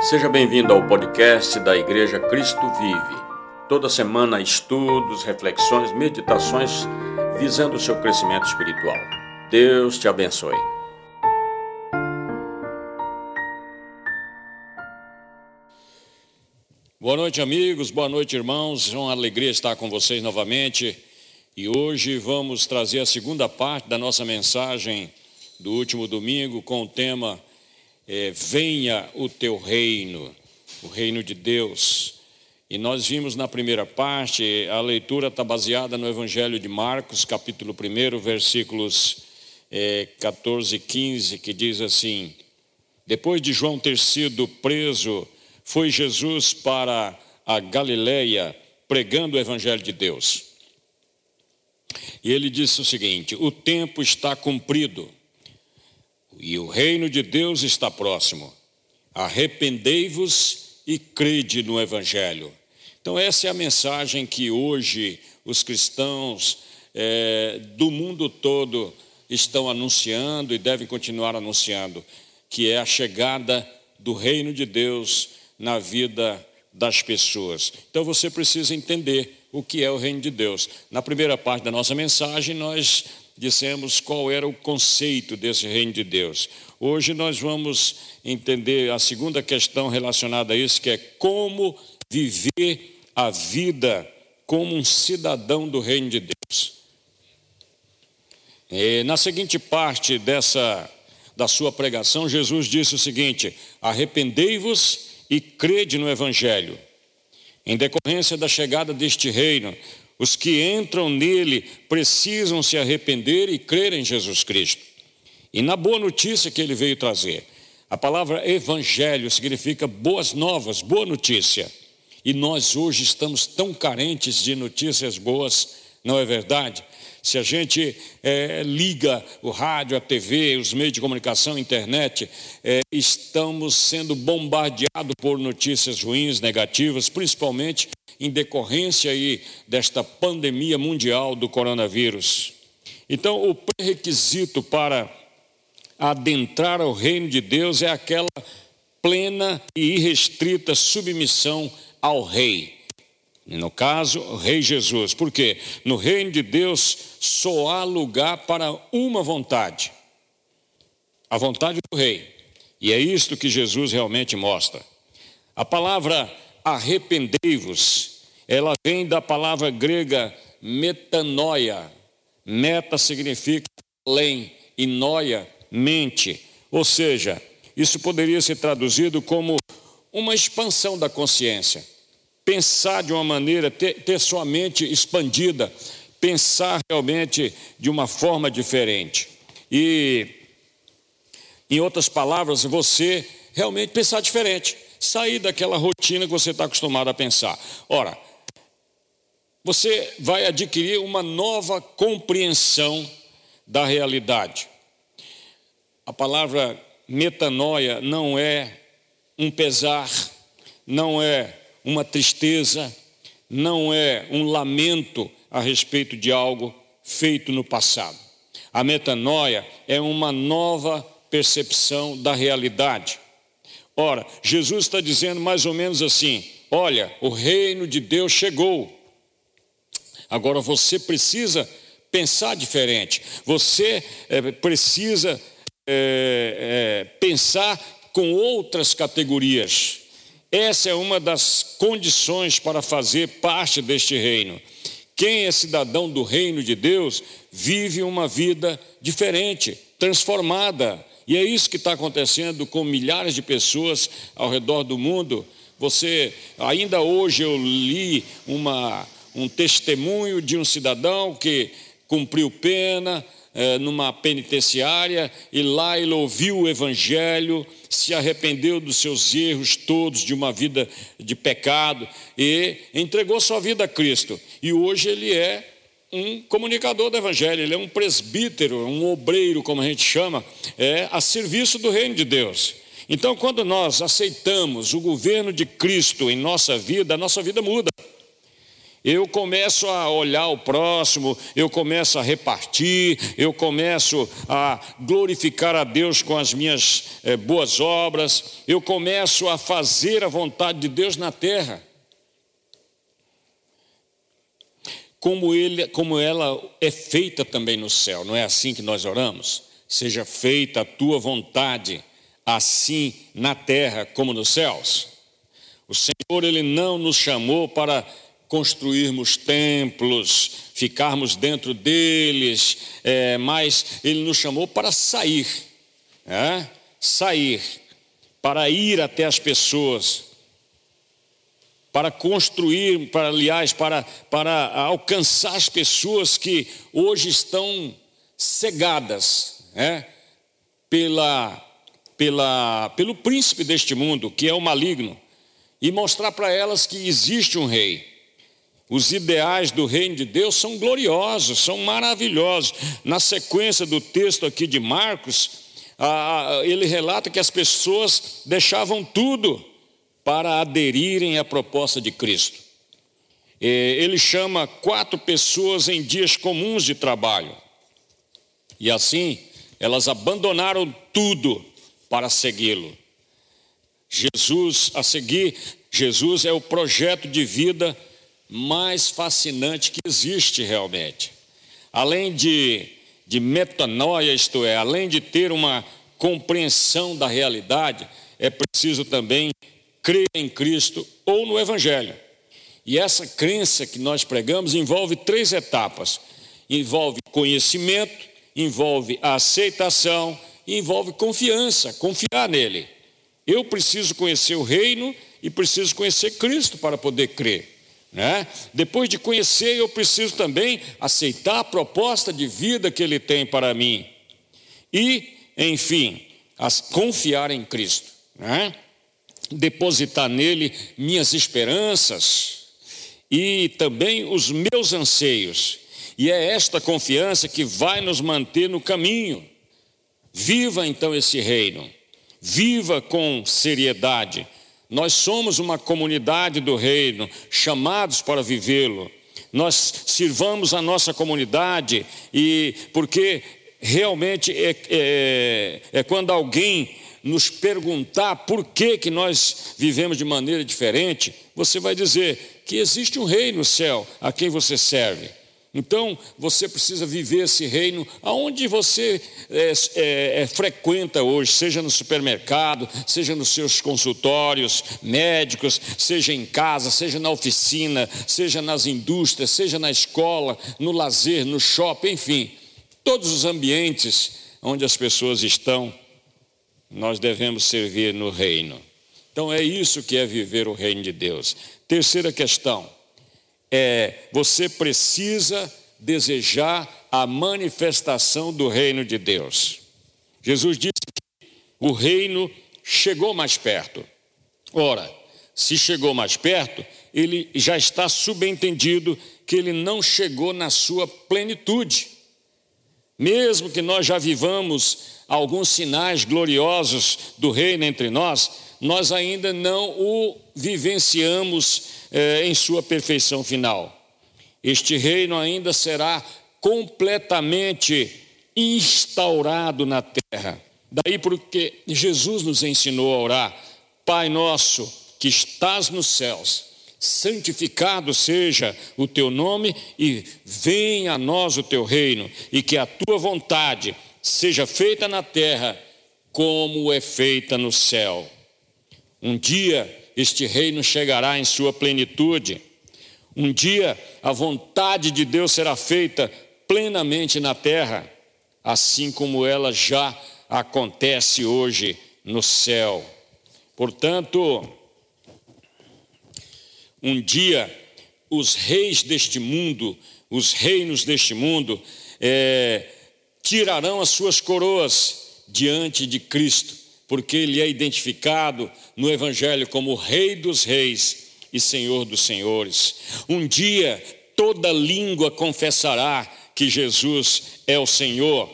Seja bem-vindo ao podcast da Igreja Cristo Vive. Toda semana, estudos, reflexões, meditações visando o seu crescimento espiritual. Deus te abençoe. Boa noite, amigos. Boa noite, irmãos. É uma alegria estar com vocês novamente. E hoje vamos trazer a segunda parte da nossa mensagem do último domingo com o tema é, venha o teu reino, o reino de Deus. E nós vimos na primeira parte, a leitura está baseada no Evangelho de Marcos, capítulo 1, versículos é, 14 e 15, que diz assim: Depois de João ter sido preso, foi Jesus para a Galileia pregando o Evangelho de Deus. E ele disse o seguinte: O tempo está cumprido e o reino de Deus está próximo. Arrependei-vos e crede no Evangelho. Então, essa é a mensagem que hoje os cristãos é, do mundo todo estão anunciando e devem continuar anunciando, que é a chegada do reino de Deus na vida das pessoas. Então, você precisa entender o que é o reino de Deus. Na primeira parte da nossa mensagem, nós dissemos qual era o conceito desse reino de Deus. Hoje nós vamos entender a segunda questão relacionada a isso, que é como viver a vida como um cidadão do reino de Deus. E na seguinte parte dessa da sua pregação, Jesus disse o seguinte: Arrependei-vos e crede no evangelho. Em decorrência da chegada deste reino, os que entram nele precisam se arrepender e crer em Jesus Cristo. E na boa notícia que ele veio trazer. A palavra evangelho significa boas novas, boa notícia. E nós hoje estamos tão carentes de notícias boas, não é verdade? Se a gente é, liga o rádio, a TV, os meios de comunicação, a internet, é, estamos sendo bombardeados por notícias ruins, negativas, principalmente em decorrência aí desta pandemia mundial do coronavírus. Então, o pré-requisito para adentrar ao reino de Deus é aquela plena e irrestrita submissão ao rei. No caso, o rei Jesus. Por quê? No reino de Deus só há lugar para uma vontade. A vontade do rei. E é isto que Jesus realmente mostra. A palavra arrependei-vos, ela vem da palavra grega metanoia. Meta significa além e noia, mente. Ou seja, isso poderia ser traduzido como uma expansão da consciência. Pensar de uma maneira, ter, ter sua mente expandida, pensar realmente de uma forma diferente. E, em outras palavras, você realmente pensar diferente sair daquela rotina que você está acostumado a pensar. Ora, você vai adquirir uma nova compreensão da realidade. A palavra metanoia não é um pesar, não é uma tristeza, não é um lamento a respeito de algo feito no passado. A metanoia é uma nova percepção da realidade. Ora, Jesus está dizendo mais ou menos assim: olha, o reino de Deus chegou. Agora você precisa pensar diferente, você é, precisa é, é, pensar com outras categorias. Essa é uma das condições para fazer parte deste reino. Quem é cidadão do reino de Deus vive uma vida diferente, transformada, e é isso que está acontecendo com milhares de pessoas ao redor do mundo. Você, ainda hoje eu li uma, um testemunho de um cidadão que cumpriu pena é, numa penitenciária e lá ele ouviu o evangelho, se arrependeu dos seus erros todos de uma vida de pecado e entregou sua vida a Cristo. E hoje ele é um comunicador do Evangelho, ele é um presbítero, um obreiro, como a gente chama, é, a serviço do reino de Deus. Então, quando nós aceitamos o governo de Cristo em nossa vida, a nossa vida muda. Eu começo a olhar o próximo, eu começo a repartir, eu começo a glorificar a Deus com as minhas é, boas obras, eu começo a fazer a vontade de Deus na terra. Como, ele, como ela é feita também no céu, não é assim que nós oramos? Seja feita a tua vontade, assim na terra como nos céus. O Senhor, Ele não nos chamou para construirmos templos, ficarmos dentro deles, é, mas Ele nos chamou para sair, é? sair, para ir até as pessoas, para construir, para aliás, para, para alcançar as pessoas que hoje estão cegadas é? pela, pela, pelo príncipe deste mundo, que é o maligno, e mostrar para elas que existe um rei os ideais do reino de Deus são gloriosos, são maravilhosos. Na sequência do texto aqui de Marcos, ele relata que as pessoas deixavam tudo para aderirem à proposta de Cristo. Ele chama quatro pessoas em dias comuns de trabalho. E assim, elas abandonaram tudo para segui-lo. Jesus, a seguir, Jesus é o projeto de vida mais fascinante que existe realmente. Além de, de metanoia, isto é, além de ter uma compreensão da realidade, é preciso também crer em Cristo ou no Evangelho. E essa crença que nós pregamos envolve três etapas: envolve conhecimento, envolve aceitação, envolve confiança, confiar nele. Eu preciso conhecer o reino e preciso conhecer Cristo para poder crer. Né? Depois de conhecer, eu preciso também aceitar a proposta de vida que Ele tem para mim. E, enfim, confiar em Cristo. Né? Depositar nele minhas esperanças e também os meus anseios. E é esta confiança que vai nos manter no caminho. Viva então esse reino. Viva com seriedade nós somos uma comunidade do reino, chamados para vivê-lo. Nós sirvamos a nossa comunidade e porque realmente é, é, é quando alguém nos perguntar por que, que nós vivemos de maneira diferente, você vai dizer que existe um rei no céu a quem você serve. Então, você precisa viver esse reino aonde você é, é, é, frequenta hoje, seja no supermercado, seja nos seus consultórios médicos, seja em casa, seja na oficina, seja nas indústrias, seja na escola, no lazer, no shopping, enfim, todos os ambientes onde as pessoas estão, nós devemos servir no reino. Então, é isso que é viver o reino de Deus. Terceira questão é você precisa desejar a manifestação do reino de Deus. Jesus disse que o reino chegou mais perto. Ora, se chegou mais perto, ele já está subentendido que ele não chegou na sua plenitude. Mesmo que nós já vivamos alguns sinais gloriosos do reino entre nós, nós ainda não o vivenciamos é, em sua perfeição final. Este reino ainda será completamente instaurado na terra. Daí porque Jesus nos ensinou a orar: Pai nosso que estás nos céus, santificado seja o teu nome e venha a nós o teu reino, e que a tua vontade seja feita na terra como é feita no céu. Um dia este reino chegará em sua plenitude. Um dia a vontade de Deus será feita plenamente na terra, assim como ela já acontece hoje no céu. Portanto, um dia os reis deste mundo, os reinos deste mundo, é, tirarão as suas coroas diante de Cristo porque ele é identificado no Evangelho como Rei dos Reis e Senhor dos Senhores. Um dia toda língua confessará que Jesus é o Senhor.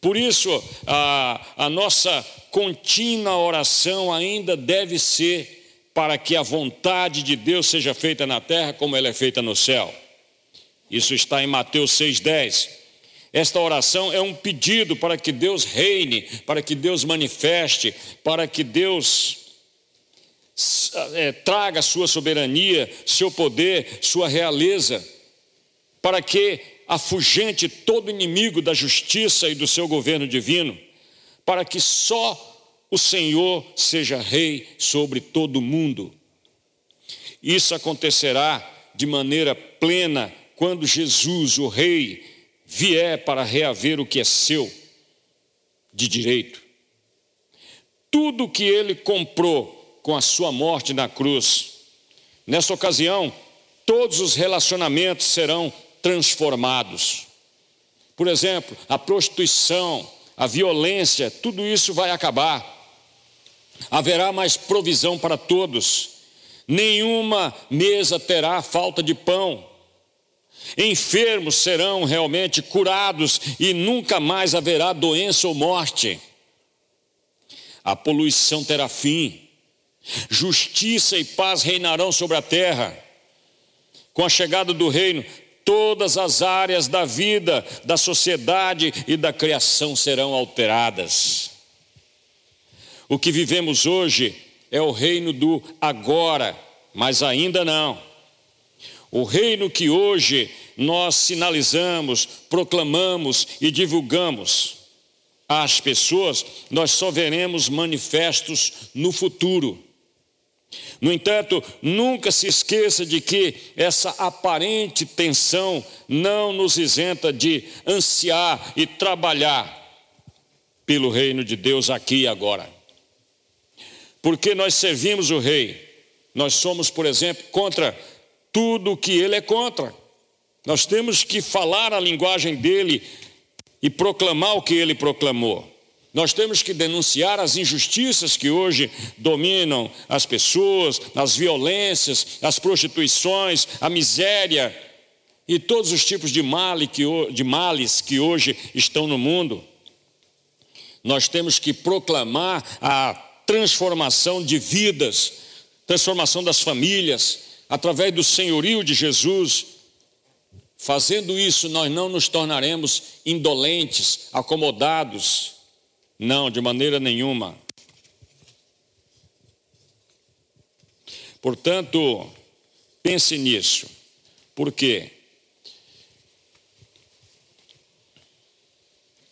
Por isso, a, a nossa contínua oração ainda deve ser para que a vontade de Deus seja feita na terra como ela é feita no céu. Isso está em Mateus 6,10. Esta oração é um pedido para que Deus reine, para que Deus manifeste, para que Deus é, traga sua soberania, seu poder, sua realeza, para que afugente todo inimigo da justiça e do seu governo divino, para que só o Senhor seja rei sobre todo o mundo. Isso acontecerá de maneira plena quando Jesus, o rei, vier para reaver o que é seu de direito. Tudo que ele comprou com a sua morte na cruz. Nessa ocasião, todos os relacionamentos serão transformados. Por exemplo, a prostituição, a violência, tudo isso vai acabar. Haverá mais provisão para todos. Nenhuma mesa terá falta de pão. Enfermos serão realmente curados e nunca mais haverá doença ou morte. A poluição terá fim. Justiça e paz reinarão sobre a terra. Com a chegada do reino, todas as áreas da vida, da sociedade e da criação serão alteradas. O que vivemos hoje é o reino do agora, mas ainda não. O reino que hoje nós sinalizamos, proclamamos e divulgamos às pessoas, nós só veremos manifestos no futuro. No entanto, nunca se esqueça de que essa aparente tensão não nos isenta de ansiar e trabalhar pelo reino de Deus aqui e agora. Porque nós servimos o rei, nós somos, por exemplo, contra tudo o que ele é contra. Nós temos que falar a linguagem dele e proclamar o que ele proclamou. Nós temos que denunciar as injustiças que hoje dominam as pessoas, as violências, as prostituições, a miséria e todos os tipos de, male que, de males que hoje estão no mundo. Nós temos que proclamar a transformação de vidas, transformação das famílias, através do senhorio de Jesus. Fazendo isso, nós não nos tornaremos indolentes, acomodados. Não, de maneira nenhuma. Portanto, pense nisso. Por quê?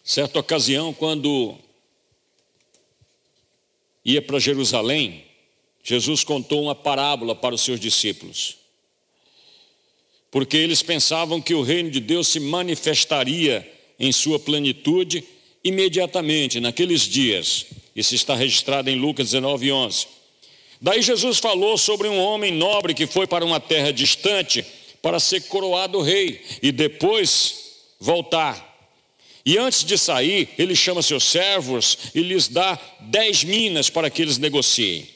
Certa ocasião, quando ia para Jerusalém, Jesus contou uma parábola para os seus discípulos. Porque eles pensavam que o reino de Deus se manifestaria em sua plenitude imediatamente, naqueles dias. Isso está registrado em Lucas 19, 11. Daí Jesus falou sobre um homem nobre que foi para uma terra distante para ser coroado rei e depois voltar. E antes de sair, ele chama seus servos e lhes dá dez minas para que eles negociem.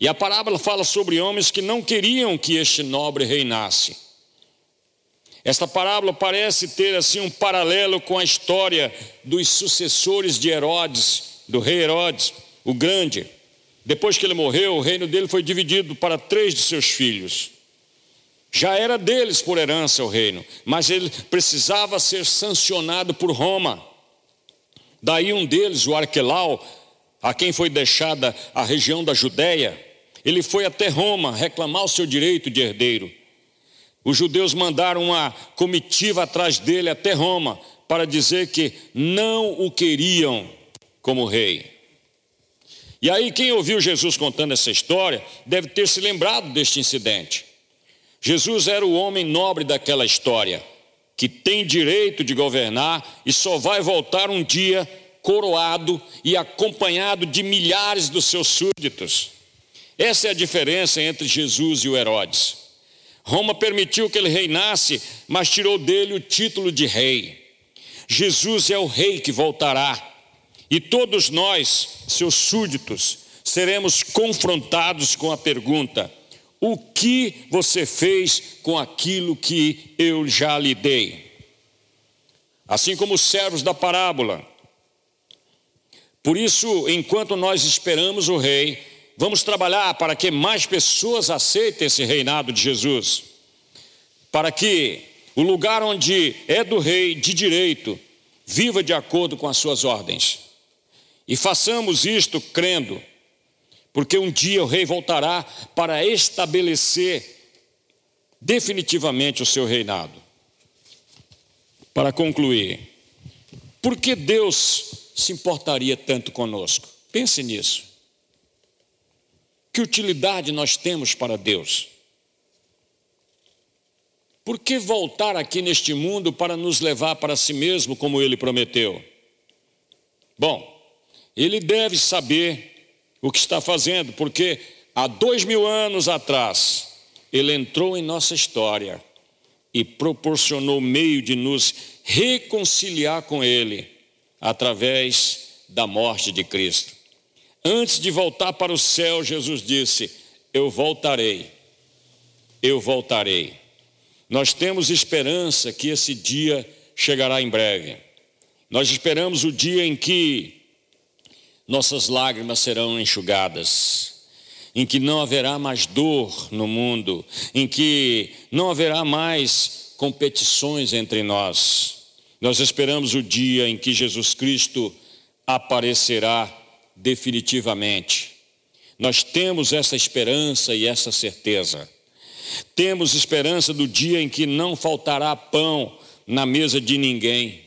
E a parábola fala sobre homens que não queriam que este nobre reinasse. Esta parábola parece ter assim um paralelo com a história dos sucessores de Herodes, do rei Herodes, o grande. Depois que ele morreu, o reino dele foi dividido para três de seus filhos. Já era deles por herança o reino, mas ele precisava ser sancionado por Roma. Daí um deles, o Arquelau, a quem foi deixada a região da Judéia, ele foi até Roma reclamar o seu direito de herdeiro. Os judeus mandaram uma comitiva atrás dele até Roma para dizer que não o queriam como rei. E aí, quem ouviu Jesus contando essa história deve ter se lembrado deste incidente. Jesus era o homem nobre daquela história, que tem direito de governar e só vai voltar um dia coroado e acompanhado de milhares dos seus súditos. Essa é a diferença entre Jesus e o Herodes. Roma permitiu que ele reinasse, mas tirou dele o título de rei. Jesus é o rei que voltará. E todos nós, seus súditos, seremos confrontados com a pergunta: o que você fez com aquilo que eu já lhe dei? Assim como os servos da parábola. Por isso, enquanto nós esperamos o rei, Vamos trabalhar para que mais pessoas aceitem esse reinado de Jesus. Para que o lugar onde é do rei de direito viva de acordo com as suas ordens. E façamos isto crendo, porque um dia o rei voltará para estabelecer definitivamente o seu reinado. Para concluir, por que Deus se importaria tanto conosco? Pense nisso. Que utilidade nós temos para Deus? Por que voltar aqui neste mundo para nos levar para si mesmo, como ele prometeu? Bom, ele deve saber o que está fazendo, porque há dois mil anos atrás, ele entrou em nossa história e proporcionou meio de nos reconciliar com Ele através da morte de Cristo. Antes de voltar para o céu, Jesus disse: Eu voltarei, eu voltarei. Nós temos esperança que esse dia chegará em breve. Nós esperamos o dia em que nossas lágrimas serão enxugadas em que não haverá mais dor no mundo, em que não haverá mais competições entre nós. Nós esperamos o dia em que Jesus Cristo aparecerá definitivamente. Nós temos essa esperança e essa certeza. Temos esperança do dia em que não faltará pão na mesa de ninguém.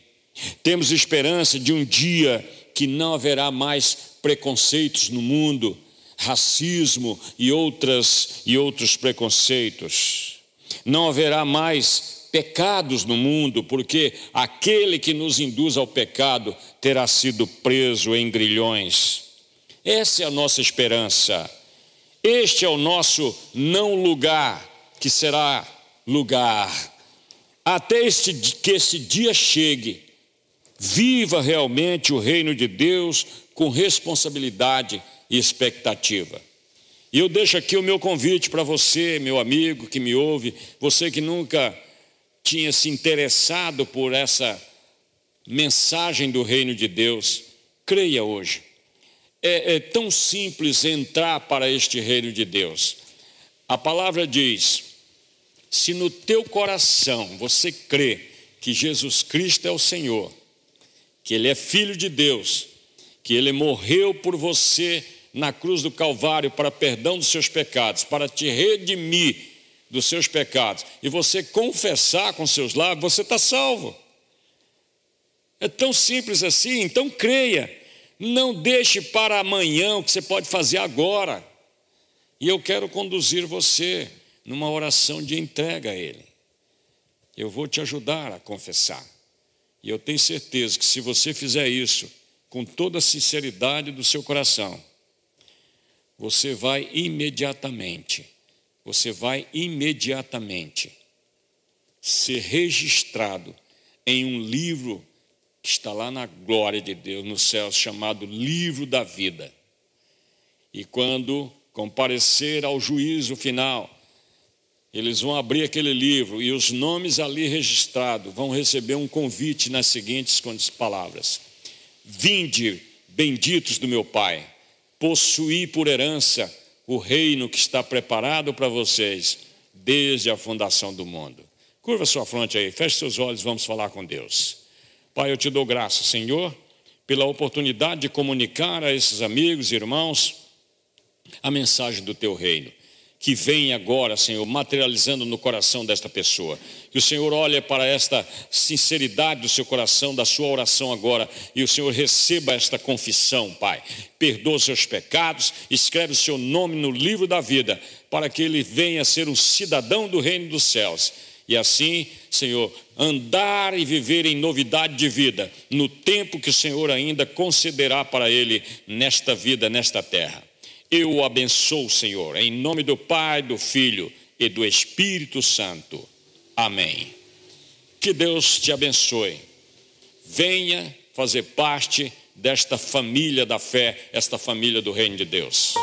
Temos esperança de um dia que não haverá mais preconceitos no mundo, racismo e outras e outros preconceitos. Não haverá mais pecados no mundo, porque aquele que nos induz ao pecado terá sido preso em grilhões. Essa é a nossa esperança. Este é o nosso não lugar, que será lugar. Até este, que este dia chegue, viva realmente o reino de Deus com responsabilidade e expectativa. E eu deixo aqui o meu convite para você, meu amigo que me ouve, você que nunca tinha se interessado por essa mensagem do reino de Deus, creia hoje. É, é tão simples entrar para este reino de Deus. A palavra diz: se no teu coração você crê que Jesus Cristo é o Senhor, que Ele é Filho de Deus, que Ele morreu por você na cruz do Calvário para perdão dos seus pecados, para te redimir dos seus pecados, e você confessar com seus lábios, você está salvo. É tão simples assim, então creia. Não deixe para amanhã o que você pode fazer agora. E eu quero conduzir você numa oração de entrega a Ele. Eu vou te ajudar a confessar. E eu tenho certeza que se você fizer isso com toda a sinceridade do seu coração, você vai imediatamente, você vai imediatamente ser registrado em um livro que está lá na glória de Deus, no céu, chamado Livro da Vida. E quando comparecer ao juízo final, eles vão abrir aquele livro e os nomes ali registrados vão receber um convite nas seguintes palavras: Vinde, benditos do meu Pai possuir por herança o reino que está preparado para vocês desde a fundação do mundo. Curva sua fronte aí, feche seus olhos, vamos falar com Deus. Pai, eu te dou graça, Senhor, pela oportunidade de comunicar a esses amigos e irmãos a mensagem do teu reino que vem agora, Senhor, materializando no coração desta pessoa. Que o Senhor olhe para esta sinceridade do seu coração, da sua oração agora, e o Senhor receba esta confissão, Pai. Perdoa os seus pecados, escreve o seu nome no livro da vida, para que ele venha ser um cidadão do reino dos céus. E assim, Senhor, andar e viver em novidade de vida, no tempo que o Senhor ainda concederá para ele nesta vida, nesta terra. Eu o abençoo, Senhor, em nome do Pai, do Filho e do Espírito Santo. Amém. Que Deus te abençoe. Venha fazer parte desta família da fé, esta família do reino de Deus.